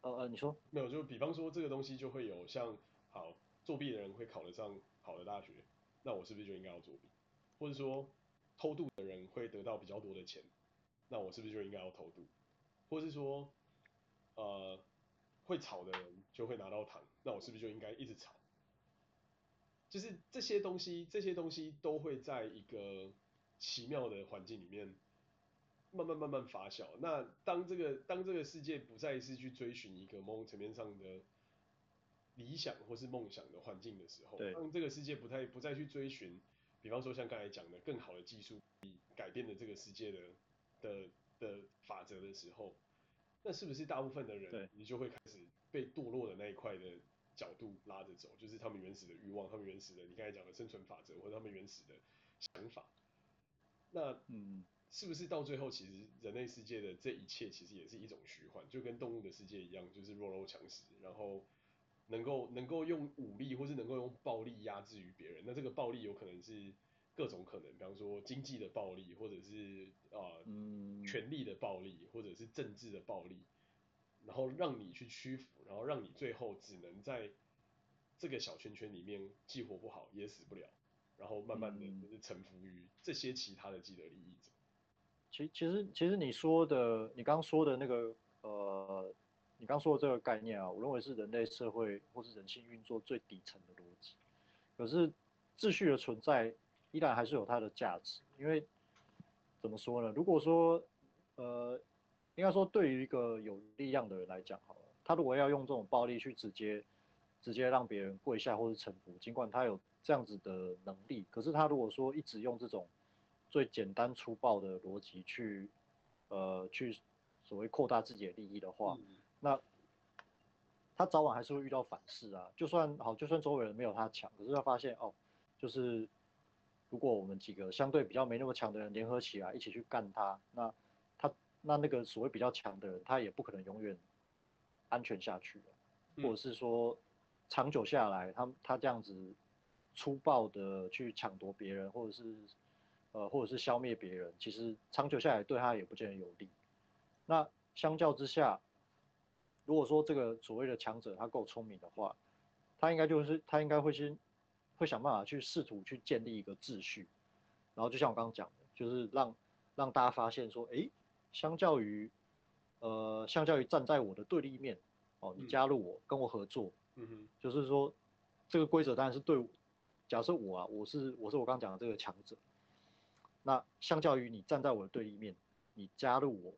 呃呃，你说没有？就比方说这个东西就会有像，好，作弊的人会考得上好的大学，那我是不是就应该要作弊？或者说偷渡的人会得到比较多的钱，那我是不是就应该要偷渡？或是说，呃。会吵的人就会拿到糖，那我是不是就应该一直吵？就是这些东西，这些东西都会在一个奇妙的环境里面慢慢慢慢发酵。那当这个当这个世界不再是去追寻一个某种层面上的理想或是梦想的环境的时候，当这个世界不太不再去追寻，比方说像刚才讲的更好的技术改变了这个世界的的的法则的时候。那是不是大部分的人，你就会开始被堕落的那一块的角度拉着走，就是他们原始的欲望，他们原始的你刚才讲的生存法则，或者他们原始的想法。那嗯，是不是到最后，其实人类世界的这一切，其实也是一种虚幻，就跟动物的世界一样，就是弱肉强食，然后能够能够用武力，或是能够用暴力压制于别人。那这个暴力有可能是。各种可能，比方说经济的暴力，或者是啊、呃嗯、权力的暴力，或者是政治的暴力，然后让你去屈服，然后让你最后只能在这个小圈圈里面既活不好也死不了，然后慢慢的就是臣服于这些其他的既得利益者。其其实其实你说的，你刚刚说的那个呃，你刚刚说的这个概念啊，我认为是人类社会或是人性运作最底层的逻辑。可是秩序的存在。依然还是有它的价值，因为怎么说呢？如果说，呃，应该说对于一个有力量的人来讲，好了，他如果要用这种暴力去直接直接让别人跪下或是臣服，尽管他有这样子的能力，可是他如果说一直用这种最简单粗暴的逻辑去，呃，去所谓扩大自己的利益的话，嗯、那他早晚还是会遇到反噬啊。就算好，就算周围人没有他强，可是他发现哦，就是。如果我们几个相对比较没那么强的人联合起来一起去干他，那他那那个所谓比较强的人，他也不可能永远安全下去，或者是说长久下来，他他这样子粗暴的去抢夺别人，或者是呃或者是消灭别人，其实长久下来对他也不见得有利。那相较之下，如果说这个所谓的强者他够聪明的话，他应该就是他应该会先。会想办法去试图去建立一个秩序，然后就像我刚刚讲的，就是让让大家发现说，哎，相较于，呃，相较于站在我的对立面，哦，你加入我，嗯、跟我合作，嗯哼，就是说这个规则当然是对，假设我啊，我是我是我刚刚讲的这个强者，那相较于你站在我的对立面，你加入我，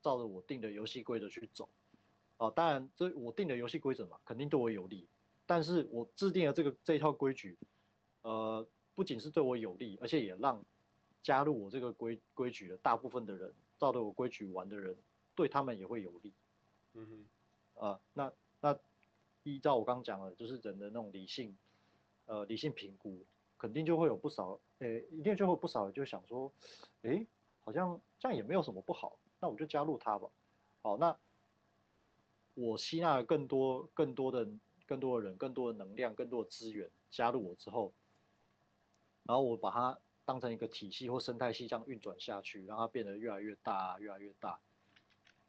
照着我定的游戏规则去走，哦，当然这我定的游戏规则嘛，肯定对我有利。但是我制定了这个这一套规矩，呃，不仅是对我有利，而且也让加入我这个规规矩的大部分的人，照着我规矩玩的人，对他们也会有利。嗯哼，啊，那那依照我刚刚讲的，就是人的那种理性，呃，理性评估，肯定就会有不少，诶，一定就会有不少人就想说，诶，好像这样也没有什么不好，那我就加入他吧。好，那我吸纳了更多更多的。更多的人、更多的能量、更多的资源加入我之后，然后我把它当成一个体系或生态系这样运转下去，让它变得越来越大、越来越大。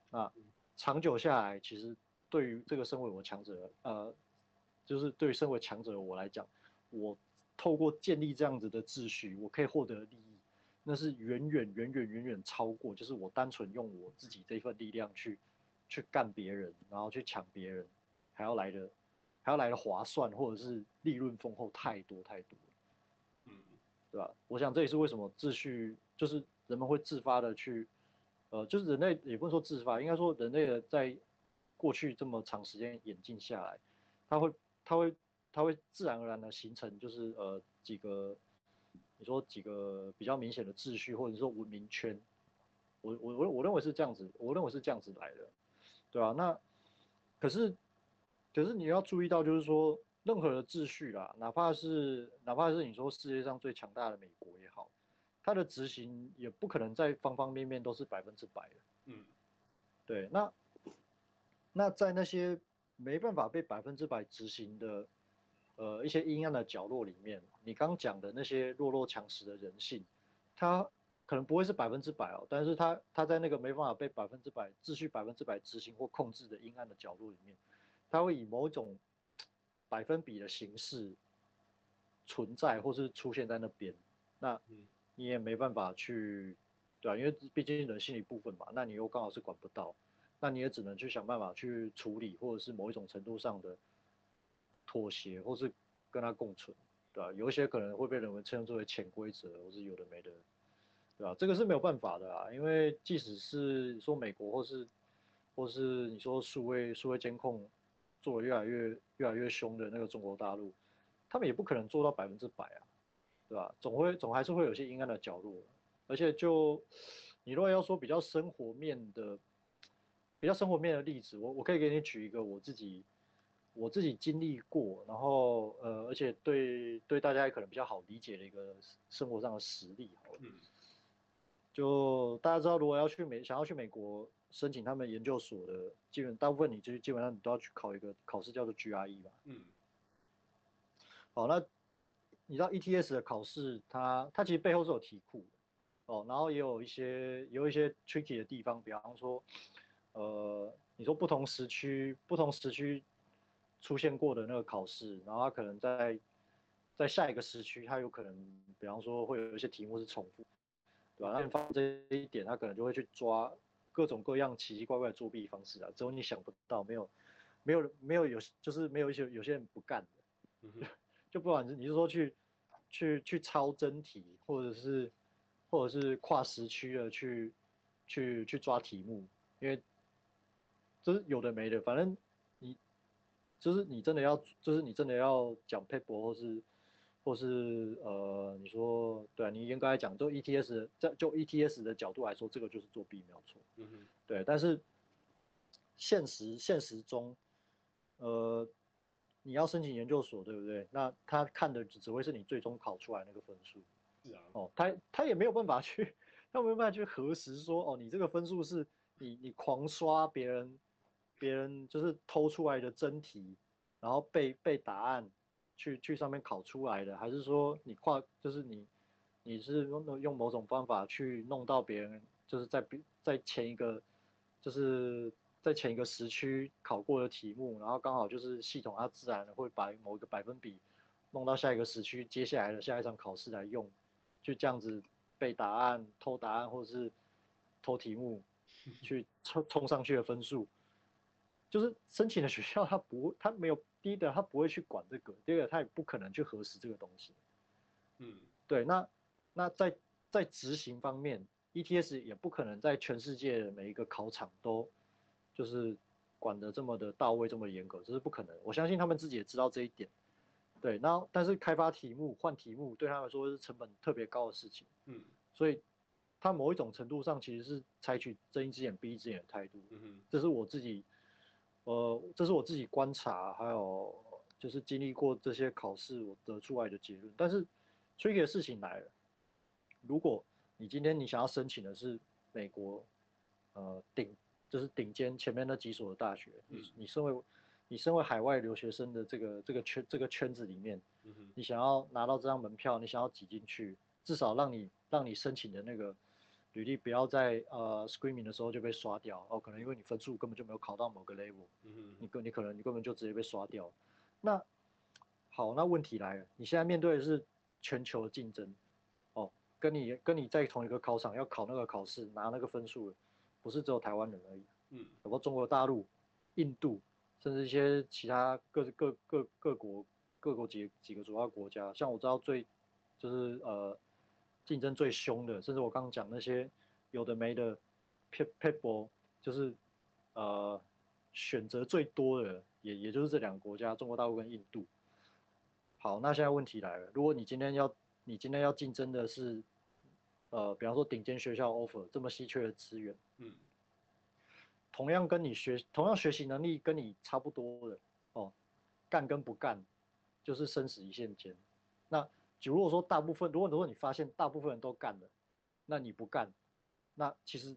那长久下来，其实对于这个身为我强者，呃，就是对于身为强者的我来讲，我透过建立这样子的秩序，我可以获得利益，那是远远远远远远超过，就是我单纯用我自己这份力量去去干别人，然后去抢别人，还要来的还要来的划算，或者是利润丰厚太多太多，嗯，对吧？我想这也是为什么秩序就是人们会自发的去。呃，就是人类也不能说自发，应该说人类的在过去这么长时间演进下来，它会它会它会自然而然的形成，就是呃几个，你说几个比较明显的秩序或者说文明圈，我我我我认为是这样子，我认为是这样子来的，对啊，那可是可是你要注意到，就是说任何的秩序啦，哪怕是哪怕是你说世界上最强大的美国也好。它的执行也不可能在方方面面都是百分之百的，嗯，对，那那在那些没办法被百分之百执行的，呃，一些阴暗的角落里面，你刚讲的那些弱肉强食的人性，它可能不会是百分之百哦，但是它它在那个没办法被百分之百秩序百分之百执行或控制的阴暗的角落里面，它会以某种百分比的形式存在或是出现在那边，那嗯。你也没办法去，对啊，因为毕竟人性一部分嘛，那你又刚好是管不到，那你也只能去想办法去处理，或者是某一种程度上的妥协，或是跟他共存，对吧？有一些可能会被人们称之为潜规则，或是有的没的，对吧？这个是没有办法的啊，因为即使是说美国，或是或是你说数位数位监控做得越来越越来越凶的那个中国大陆，他们也不可能做到百分之百啊。对吧？总会总还是会有些阴暗的角落，而且就你如果要说比较生活面的，比较生活面的例子，我我可以给你举一个我自己我自己经历过，然后呃，而且对对大家也可能比较好理解的一个生活上的实例好了。嗯。就大家知道，如果要去美想要去美国申请他们研究所的，基本大部分你就基本上你都要去考一个考试叫做 GRE 吧。嗯。好，那。你知道 ETS 的考试，它它其实背后是有题库哦，然后也有一些有一些 tricky 的地方，比方说，呃，你说不同时区不同时区出现过的那个考试，然后它可能在在下一个时区，它有可能，比方说会有一些题目是重复，对吧？那你发现这一点，它可能就会去抓各种各样奇奇怪怪的作弊方式啊，只有你想不到，没有没有没有有就是没有一些有些人不干的。嗯 就不管是你是说去去去抄真题，或者是或者是跨时区的去去去抓题目，因为就是有的没的，反正你就是你真的要就是你真的要讲 paper 或是或是呃你说对啊，你应该来讲就 ETS 在就 ETS 的角度来说，这个就是作弊没有错，嗯哼，对，但是现实现实中呃。你要申请研究所，对不对？那他看的只会是你最终考出来那个分数。是啊。哦，他他也没有办法去，他没有办法去核实说，哦，你这个分数是你你狂刷别人，别人就是偷出来的真题，然后背背答案去去上面考出来的，还是说你跨就是你你是用用某种方法去弄到别人，就是在比在前一个就是。在前一个时区考过的题目，然后刚好就是系统它自然会把某一个百分比弄到下一个时区，接下来的下一场考试来用，就这样子背答案、偷答案或者是偷题目 去冲冲上去的分数，就是申请的学校他不他没有第一的他不会去管这个，第二个他也不可能去核实这个东西。嗯，对，那那在在执行方面，ETS 也不可能在全世界的每一个考场都。就是管得这么的到位，这么严格，这是不可能。我相信他们自己也知道这一点。对，然后但是开发题目、换题目对他们来说是成本特别高的事情。嗯，所以他某一种程度上其实是采取睁一只眼闭一只眼的态度。嗯哼，这是我自己，呃，这是我自己观察，还有就是经历过这些考试我得出来的结论。但是，tricky 的事情来了，如果你今天你想要申请的是美国，呃，顶。就是顶尖前面那几所的大学，你你身为你身为海外留学生的这个这个圈这个圈子里面，你想要拿到这张门票，你想要挤进去，至少让你让你申请的那个履历不要在呃 screaming 的时候就被刷掉哦，可能因为你分数根本就没有考到某个 level，嗯，你根你可能你根本就直接被刷掉。那好，那问题来了，你现在面对的是全球竞争，哦，跟你跟你在同一个考场要考那个考试拿那个分数，不是只有台湾人而已，嗯，包括中国大陆、印度，甚至一些其他各各各各国各国几几个主要国家，像我知道最就是呃竞争最凶的，甚至我刚刚讲那些有的没的 paper 就是呃选择最多的，也也就是这两个国家，中国大陆跟印度。好，那现在问题来了，如果你今天要，你今天要竞争的是，呃，比方说顶尖学校 offer 这么稀缺的资源，嗯，同样跟你学，同样学习能力跟你差不多的，哦，干跟不干，就是生死一线间。那如果说大部分，如果如果你发现大部分人都干了，那你不干，那其实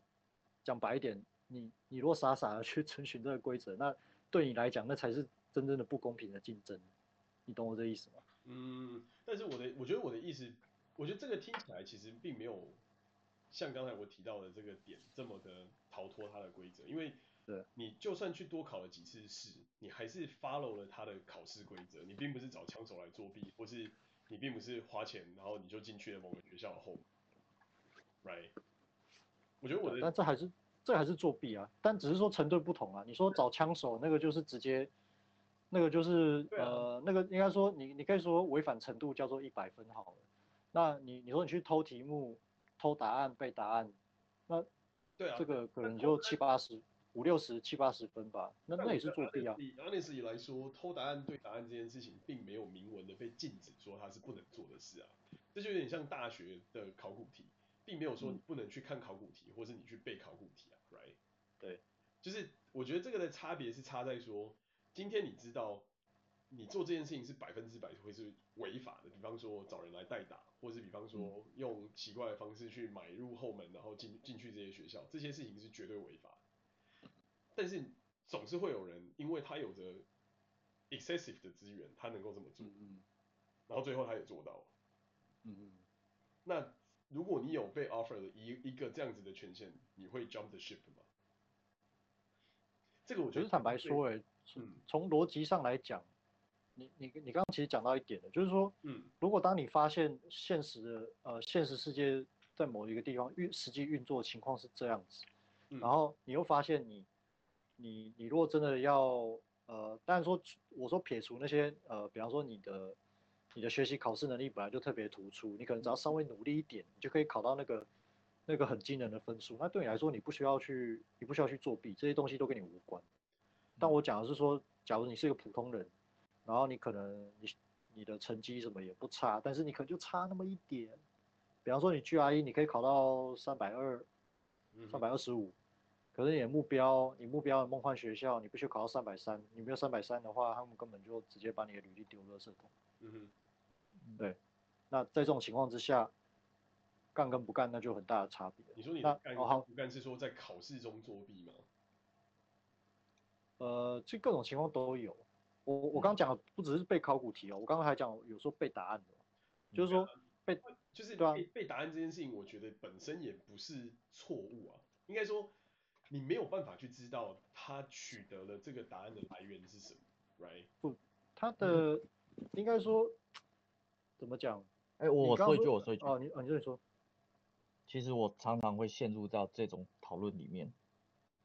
讲白一点，你你如果傻傻的去遵循这个规则，那对你来讲，那才是真正的不公平的竞争。你懂我这意思吗？嗯，但是我的，我觉得我的意思，我觉得这个听起来其实并没有像刚才我提到的这个点这么的逃脱它的规则，因为对，你就算去多考了几次试，你还是 follow 了他的考试规则，你并不是找枪手来作弊，或是你并不是花钱然后你就进去了某个学校后，right？我觉得我的，但这还是这还是作弊啊，但只是说程度不同啊。你说找枪手那个就是直接。那个就是、啊、呃，那个应该说你你可以说违反程度叫做一百分好了。那你你说你去偷题目、偷答案、背答案，那对啊，这个可能就七八十、五六十、七八十分吧。那那也是作弊啊。以 honestly 来说，偷答案、对答案这件事情，并没有明文的被禁止说它是不能做的事啊。这就有点像大学的考古题，并没有说你不能去看考古题，或是你去背考古题啊，right？对，就是我觉得这个的差别是差在说。今天你知道，你做这件事情是百分之百会是违法的，比方说找人来代打，或是比方说用奇怪的方式去买入后门，然后进进去这些学校，这些事情是绝对违法。但是总是会有人，因为他有着 excessive 的资源，他能够这么做，嗯然后最后他也做到了。嗯，那如果你有被 offer 的一一个这样子的权限，你会 jump the ship 吗？这个我觉得坦白说，哎。嗯，从逻辑上来讲，你你你刚刚其实讲到一点的，就是说，嗯，如果当你发现现实的呃现实世界在某一个地方运实际运作情况是这样子，然后你又发现你你你如果真的要呃，当然说我说撇除那些呃，比方说你的你的学习考试能力本来就特别突出，你可能只要稍微努力一点，你就可以考到那个那个很惊人的分数，那对你来说你不需要去你不需要去作弊，这些东西都跟你无关。但我讲的是说，假如你是一个普通人，然后你可能你你的成绩什么也不差，但是你可能就差那么一点。比方说你 GRE 你可以考到三百二，三百二十五，可是你的目标，你目标的梦幻学校，你必须考到三百三，你没有三百三的话，他们根本就直接把你的履历丢了圾桶。嗯哼，对。那在这种情况之下，干跟不干那就很大的差别。你说你干跟不干是说在考试中作弊吗？呃，这各种情况都有。我我刚刚讲的不只是背考古题哦，我刚刚还讲有时候背答案的，就是说背就是对啊，背答案这件事情，我觉得本身也不是错误啊。应该说你没有办法去知道他取得了这个答案的来源是什么，right？不，他的、嗯、应该说怎么讲？哎、欸，我说一句，我说一句。哦，你哦，你这里说。其实我常常会陷入到这种讨论里面。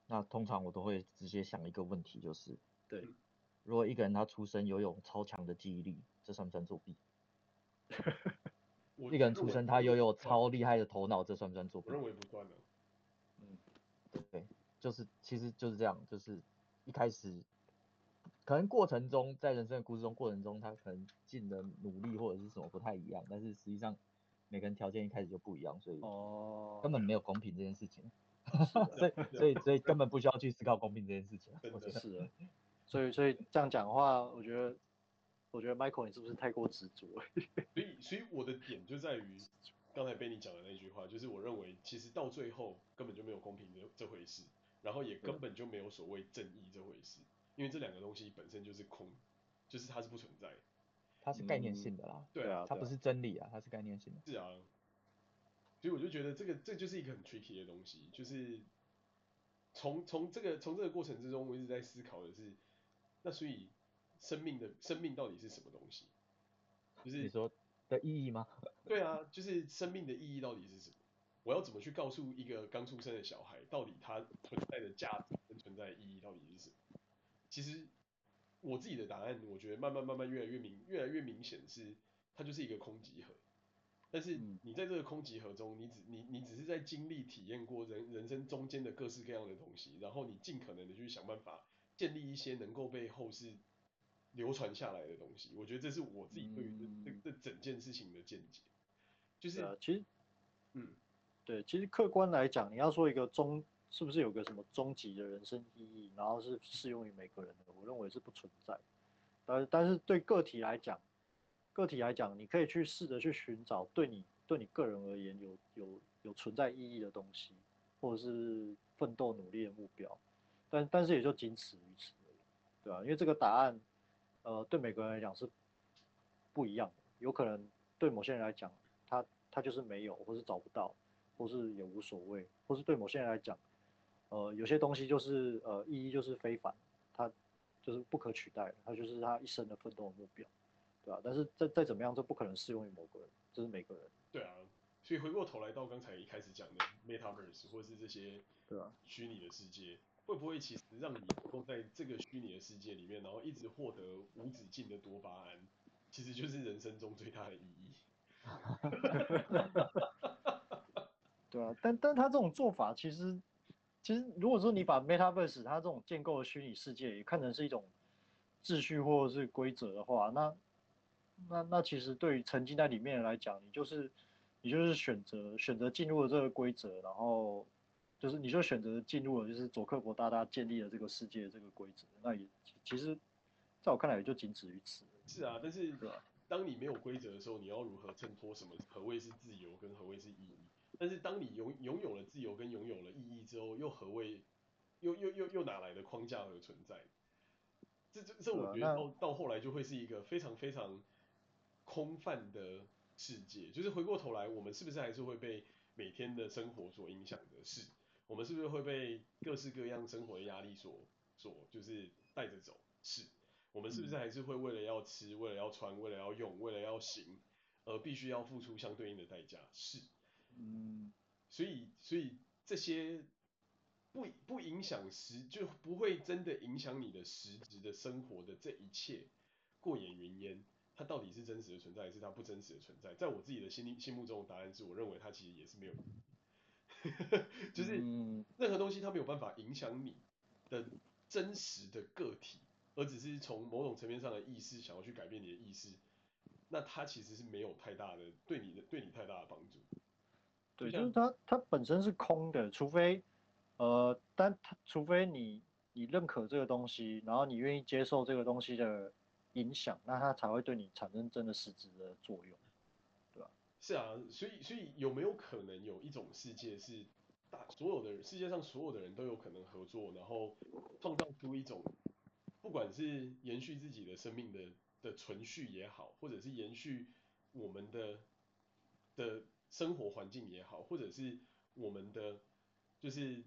那通常我都会直接想一个问题，就是，对，如果一个人他出生拥有超强的记忆力，这算不算作弊？一个人出生他拥有超厉害的头脑，这算不算作弊？我认为不算的。嗯，对，就是其实就是这样，就是一开始可能过程中在人生的故事中过程中，他可能尽的努力或者是什么不太一样，但是实际上每个人条件一开始就不一样，所以哦根本没有公平这件事情。所以所以所以根本不需要去思考公平这件事情，我觉得是。所以所以这样讲的话，我觉得我觉得 Michael 你是不是太过执着？所以所以我的点就在于刚才被你讲的那句话，就是我认为其实到最后根本就没有公平的这回事，然后也根本就没有所谓正义这回事。因为这两个东西本身就是空，就是它是不存在，它是概念性的啦。嗯、对啊，它不是真理啊，它是概念性的。是啊，所以我就觉得这个这就是一个很 tricky 的东西，就是从从这个从这个过程之中，我一直在思考的是，那所以生命的生命到底是什么东西？就是你说的意义吗？对啊，就是生命的意义到底是什么？我要怎么去告诉一个刚出生的小孩，到底他存在的价值跟存在的意义到底是什么？其实我自己的答案，我觉得慢慢慢慢越来越明，越来越明显是，它就是一个空集合。但是你在这个空集合中，你只你你只是在经历体验过人人生中间的各式各样的东西，然后你尽可能的去想办法建立一些能够被后世流传下来的东西。我觉得这是我自己对于这这这整件事情的见解。就是其实，嗯。对，其实客观来讲，你要说一个终是不是有个什么终极的人生意义，然后是适用于每个人的，我认为是不存在。但是但是对个体来讲，个体来讲，你可以去试着去寻找对你对你个人而言有有有存在意义的东西，或者是奋斗努力的目标。但但是也就仅此于此而已，对吧？因为这个答案，呃，对每个人来讲是不一样的，有可能对某些人来讲，他他就是没有，或是找不到。或是也无所谓，或是对某些人来讲，呃，有些东西就是呃意义就是非凡，它就是不可取代的，它就是他一生的奋斗的目标，对吧？但是再再怎么样，这不可能适用于某个人，这是每个人。对啊，所以回过头来到刚才一开始讲的 Metaverse 或是这些对啊虚拟的世界，会不会其实让你能够在这个虚拟的世界里面，然后一直获得无止境的多巴胺，其实就是人生中最大的意义。对啊，但但他这种做法，其实其实如果说你把 Metaverse 它这种建构的虚拟世界也看成是一种秩序或者是规则的话，那那那其实对于沉浸在里面来讲，你就是你就是选择选择进入了这个规则，然后就是你就选择进入了就是佐克伯大大建立了这个世界的这个规则，那也其实在我看来也就仅止于此。是啊，但是当你没有规则的时候，你要如何衬托什么？何谓是自由跟何谓是意义？但是当你拥拥有了自由跟拥有了意义之后，又何谓，又又又又哪来的框架和存在？这这这，我觉得到到后来就会是一个非常非常空泛的世界。就是回过头来，我们是不是还是会被每天的生活所影响的？是，我们是不是会被各式各样生活的压力所所就是带着走？是，我们是不是还是会为了要吃，为了要穿，为了要用，为了要行，而必须要付出相对应的代价？是。嗯，所以所以这些不不影响实，就不会真的影响你的实质的生活的这一切，过眼云烟，它到底是真实的存在，还是它不真实的存在？在我自己的心里心目中的答案是，我认为它其实也是没有，就是任何东西它没有办法影响你的真实的个体，而只是从某种层面上的意识想要去改变你的意识，那它其实是没有太大的对你的对你太大的帮助。对，就是它，它本身是空的，除非，呃，但它除非你你认可这个东西，然后你愿意接受这个东西的影响，那它才会对你产生真的实质的作用？是啊，所以所以有没有可能有一种世界是大所有的人，世界上所有的人都有可能合作，然后创造出一种，不管是延续自己的生命的的存续也好，或者是延续我们的的。生活环境也好，或者是我们的就是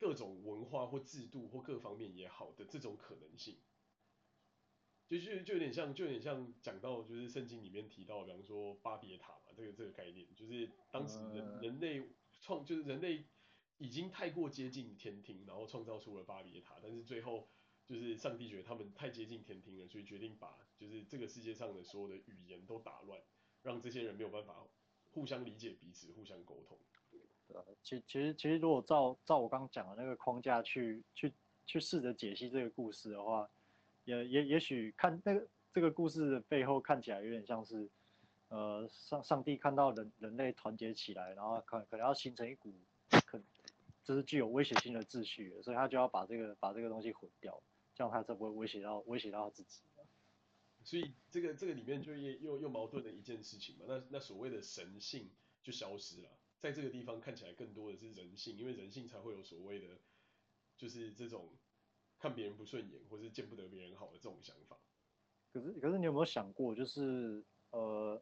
各种文化或制度或各方面也好的这种可能性，就就就有点像，就有点像讲到就是圣经里面提到，比方说巴别塔嘛，这个这个概念，就是当时人人类创就是人类已经太过接近天庭，然后创造出了巴别塔，但是最后就是上帝觉得他们太接近天庭了，所以决定把就是这个世界上的所有的语言都打乱，让这些人没有办法。互相理解彼此，互相沟通。对啊，其其实其实如果照照我刚刚讲的那个框架去去去试着解析这个故事的话，也也也许看那个这个故事的背后看起来有点像是，呃上上帝看到人人类团结起来，然后可可能要形成一股可就是具有威胁性的秩序，所以他就要把这个把这个东西毁掉，这样他才不会威胁到威胁到他自己。所以这个这个里面就又又又矛盾的一件事情嘛，那那所谓的神性就消失了，在这个地方看起来更多的是人性，因为人性才会有所谓的，就是这种看别人不顺眼，或是见不得别人好的这种想法。可是可是你有没有想过，就是呃，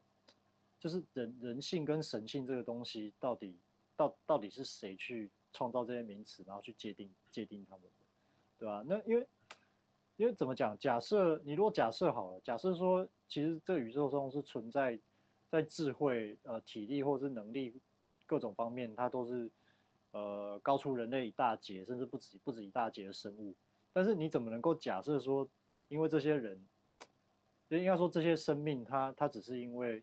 就是人人性跟神性这个东西，到底到到底是谁去创造这些名词，然后去界定界定他们，对吧？那因为因为怎么讲？假设你如果假设好了，假设说其实这宇宙中是存在在智慧、呃体力或者是能力各种方面，它都是呃高出人类一大截，甚至不止不止一大截的生物。但是你怎么能够假设说，因为这些人？就应该说，这些生命它，它它只是因为，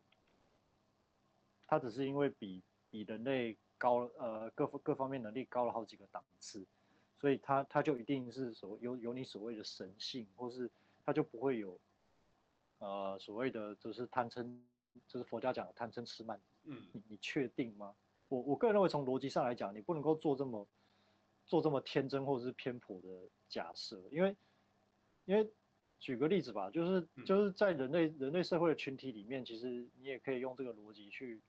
它只是因为比比人类高，呃，各各方面能力高了好几个档次，所以它它就一定是所有有你所谓的神性，或是它就不会有，呃，所谓的就是贪嗔，就是佛家讲的贪嗔痴慢。嗯，你你确定吗？我我个人认为，从逻辑上来讲，你不能够做这么做这么天真或者是偏颇的假设，因为因为。举个例子吧，就是就是在人类人类社会的群体里面，其实你也可以用这个逻辑去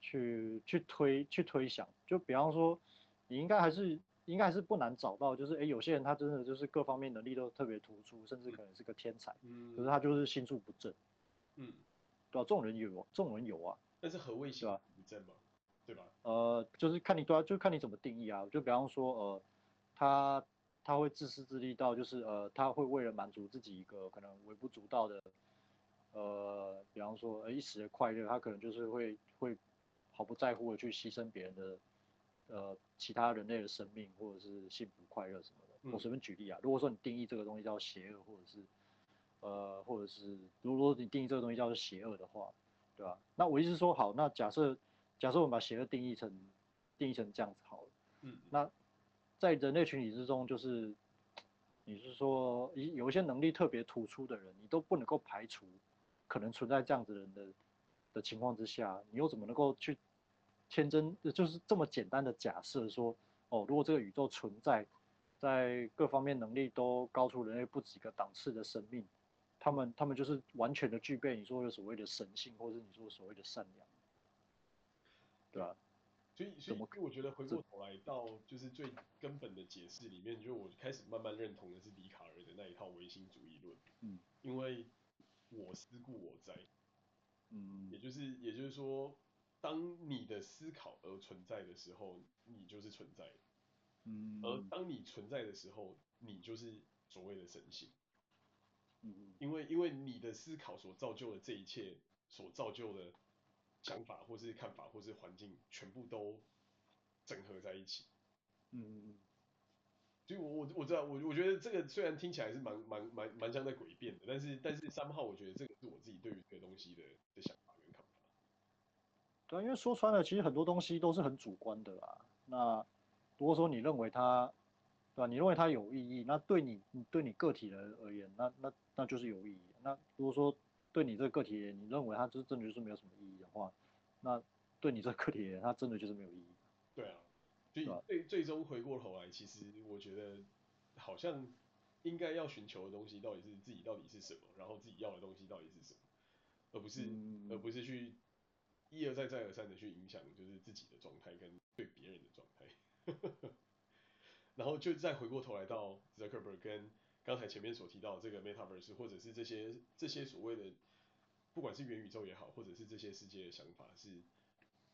去去推去推想。就比方说，你应该还是应该还是不难找到，就是哎，有些人他真的就是各方面能力都特别突出，甚至可能是个天才，嗯，可是他就是心术不正，嗯，对吧？这种人有，这种人有啊。但是何谓心术不正嘛？对吧？呃，就是看你对啊，就看你怎么定义啊。就比方说，呃，他。他会自私自利到，就是呃，他会为了满足自己一个可能微不足道的，呃，比方说呃一时的快乐，他可能就是会会毫不在乎的去牺牲别人的，呃，其他人类的生命或者是幸福快乐什么的。嗯、我随便举例啊，如果说你定义这个东西叫邪恶，或者是呃，或者是如果说你定义这个东西叫做邪恶的话，对吧？那我意思是说，好，那假设假设我们把邪恶定义成定义成这样子好了，嗯，那。在人类群体之中，就是你是说，有有一些能力特别突出的人，你都不能够排除可能存在这样子的人的的情况之下，你又怎么能够去天真，就是这么简单的假设说，哦，如果这个宇宙存在，在各方面能力都高出人类不止一个档次的生命，他们他们就是完全的具备你说的所谓的神性，或者是你说所谓的善良，对吧？所以，所以我觉得回过头来到就是最根本的解释里面，就我开始慢慢认同的是笛卡尔的那一套唯心主义论。嗯，因为我思故我在。嗯，也就是也就是说，当你的思考而存在的时候，你就是存在。嗯，而当你存在的时候，你就是所谓的神性。嗯，因为因为你的思考所造就的这一切，所造就的。想法或是看法或是环境全部都整合在一起，嗯嗯嗯，所以我我我知道我我觉得这个虽然听起来是蛮蛮蛮蛮像在诡辩的，但是但是三号我觉得这个是我自己对于这个东西的的想法跟看法。对啊，因为说穿了，其实很多东西都是很主观的啦。那如果说你认为它，对吧？你认为它有意义，那对你对你个体人而言，那那那就是有意义。那如果说对你这个个体，你认为它就是真的就是没有什么意义的话，那对你这个个体人，它真的就是没有意义。对啊，所以最最终回过头来，其实我觉得好像应该要寻求的东西到底是自己到底是什么，然后自己要的东西到底是什么，而不是、嗯、而不是去一而再再而三的去影响就是自己的状态跟对别人的状态，然后就再回过头来到 Zuckerberg 跟刚才前面所提到的这个 Metaverse 或者是这些这些所谓的。不管是元宇宙也好，或者是这些世界的想法，是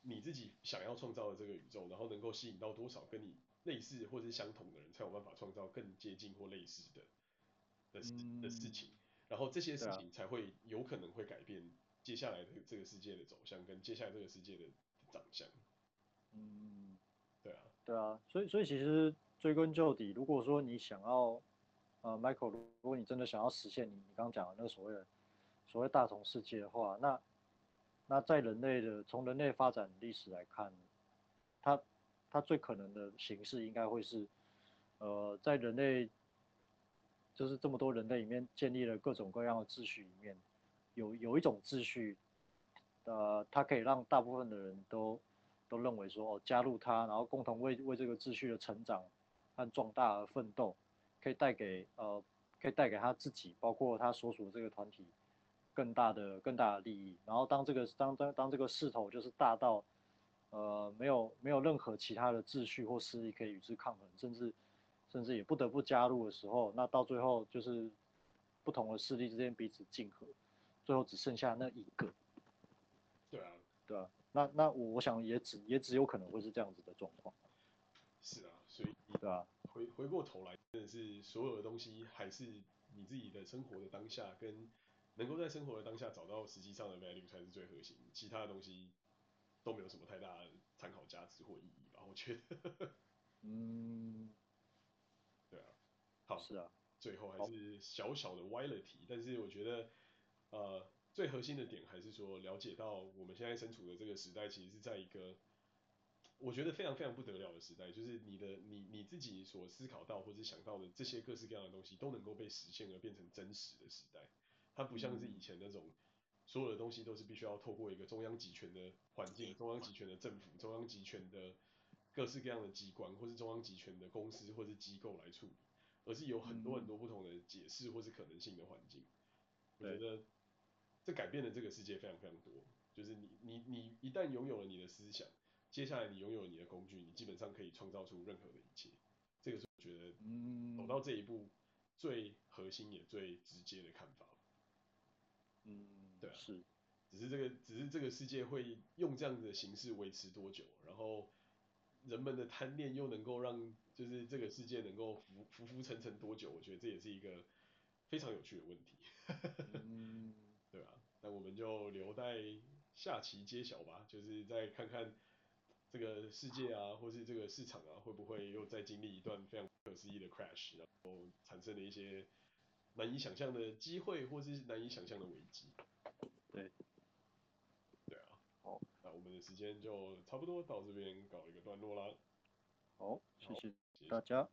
你自己想要创造的这个宇宙，然后能够吸引到多少跟你类似或者是相同的人，才有办法创造更接近或类似的的的事情，然后这些事情才会有可能会改变接下来的这个世界的走向，跟接下来这个世界的长相。嗯，对啊，对啊，所以所以其实追根究底，如果说你想要，呃，Michael，如果你真的想要实现你你刚刚讲的那个所谓的。所谓大同世界的话，那那在人类的从人类发展历史来看，它它最可能的形式应该会是，呃，在人类就是这么多人类里面建立了各种各样的秩序里面，有有一种秩序，呃，它可以让大部分的人都都认为说，哦，加入它，然后共同为为这个秩序的成长和壮大而奋斗，可以带给呃，可以带给他自己，包括他所属的这个团体。更大的更大的利益，然后当这个当当当这个势头就是大到，呃，没有没有任何其他的秩序或势力可以与之抗衡，甚至甚至也不得不加入的时候，那到最后就是不同的势力之间彼此竞合，最后只剩下那一个。对啊，对啊，那那我我想也只也只有可能会是这样子的状况。是啊，所以对啊，回回过头来，真的是所有的东西还是你自己的生活的当下，跟能够在生活的当下找到实际上的 value 才是最核心，其他的东西都没有什么太大的参考价值或意义吧，我觉得。嗯。对啊，好，是啊，最后还是小小的歪了题，但是我觉得，呃，最核心的点还是说，了解到我们现在身处的这个时代，其实是在一个我觉得非常非常不得了的时代，就是你的你你自己所思考到或者想到的这些各式各样的东西，都能够被实现而变成真实的时代。它不像是以前那种所有的东西都是必须要透过一个中央集权的环境、中央集权的政府、中央集权的。各式各样的机关，或是中央集权的公司，或是机构来处理，而是有很多很多不同的解释或是可能性的环境。我觉得这改变了这个世界非常非常多。就是你你你一旦拥有了你的思想，接下来你拥有你的工具，你基本上可以创造出任何的一切。这个是我觉得嗯走到这一步最核心也最直接的看法。嗯，对啊，是。只是这个只是这个世界会用这样子的形式维持多久，然后。人们的贪恋又能够让，就是这个世界能够浮浮浮沉沉多久？我觉得这也是一个非常有趣的问题。嗯，对啊，那我们就留待下期揭晓吧。就是再看看这个世界啊，或是这个市场啊，会不会又再经历一段非常不可思议的 crash，然后产生了一些难以想象的机会，或是难以想象的危机。对。对啊。好，那我们的时间就差不多到这边搞一个段落啦。好，谢谢大家。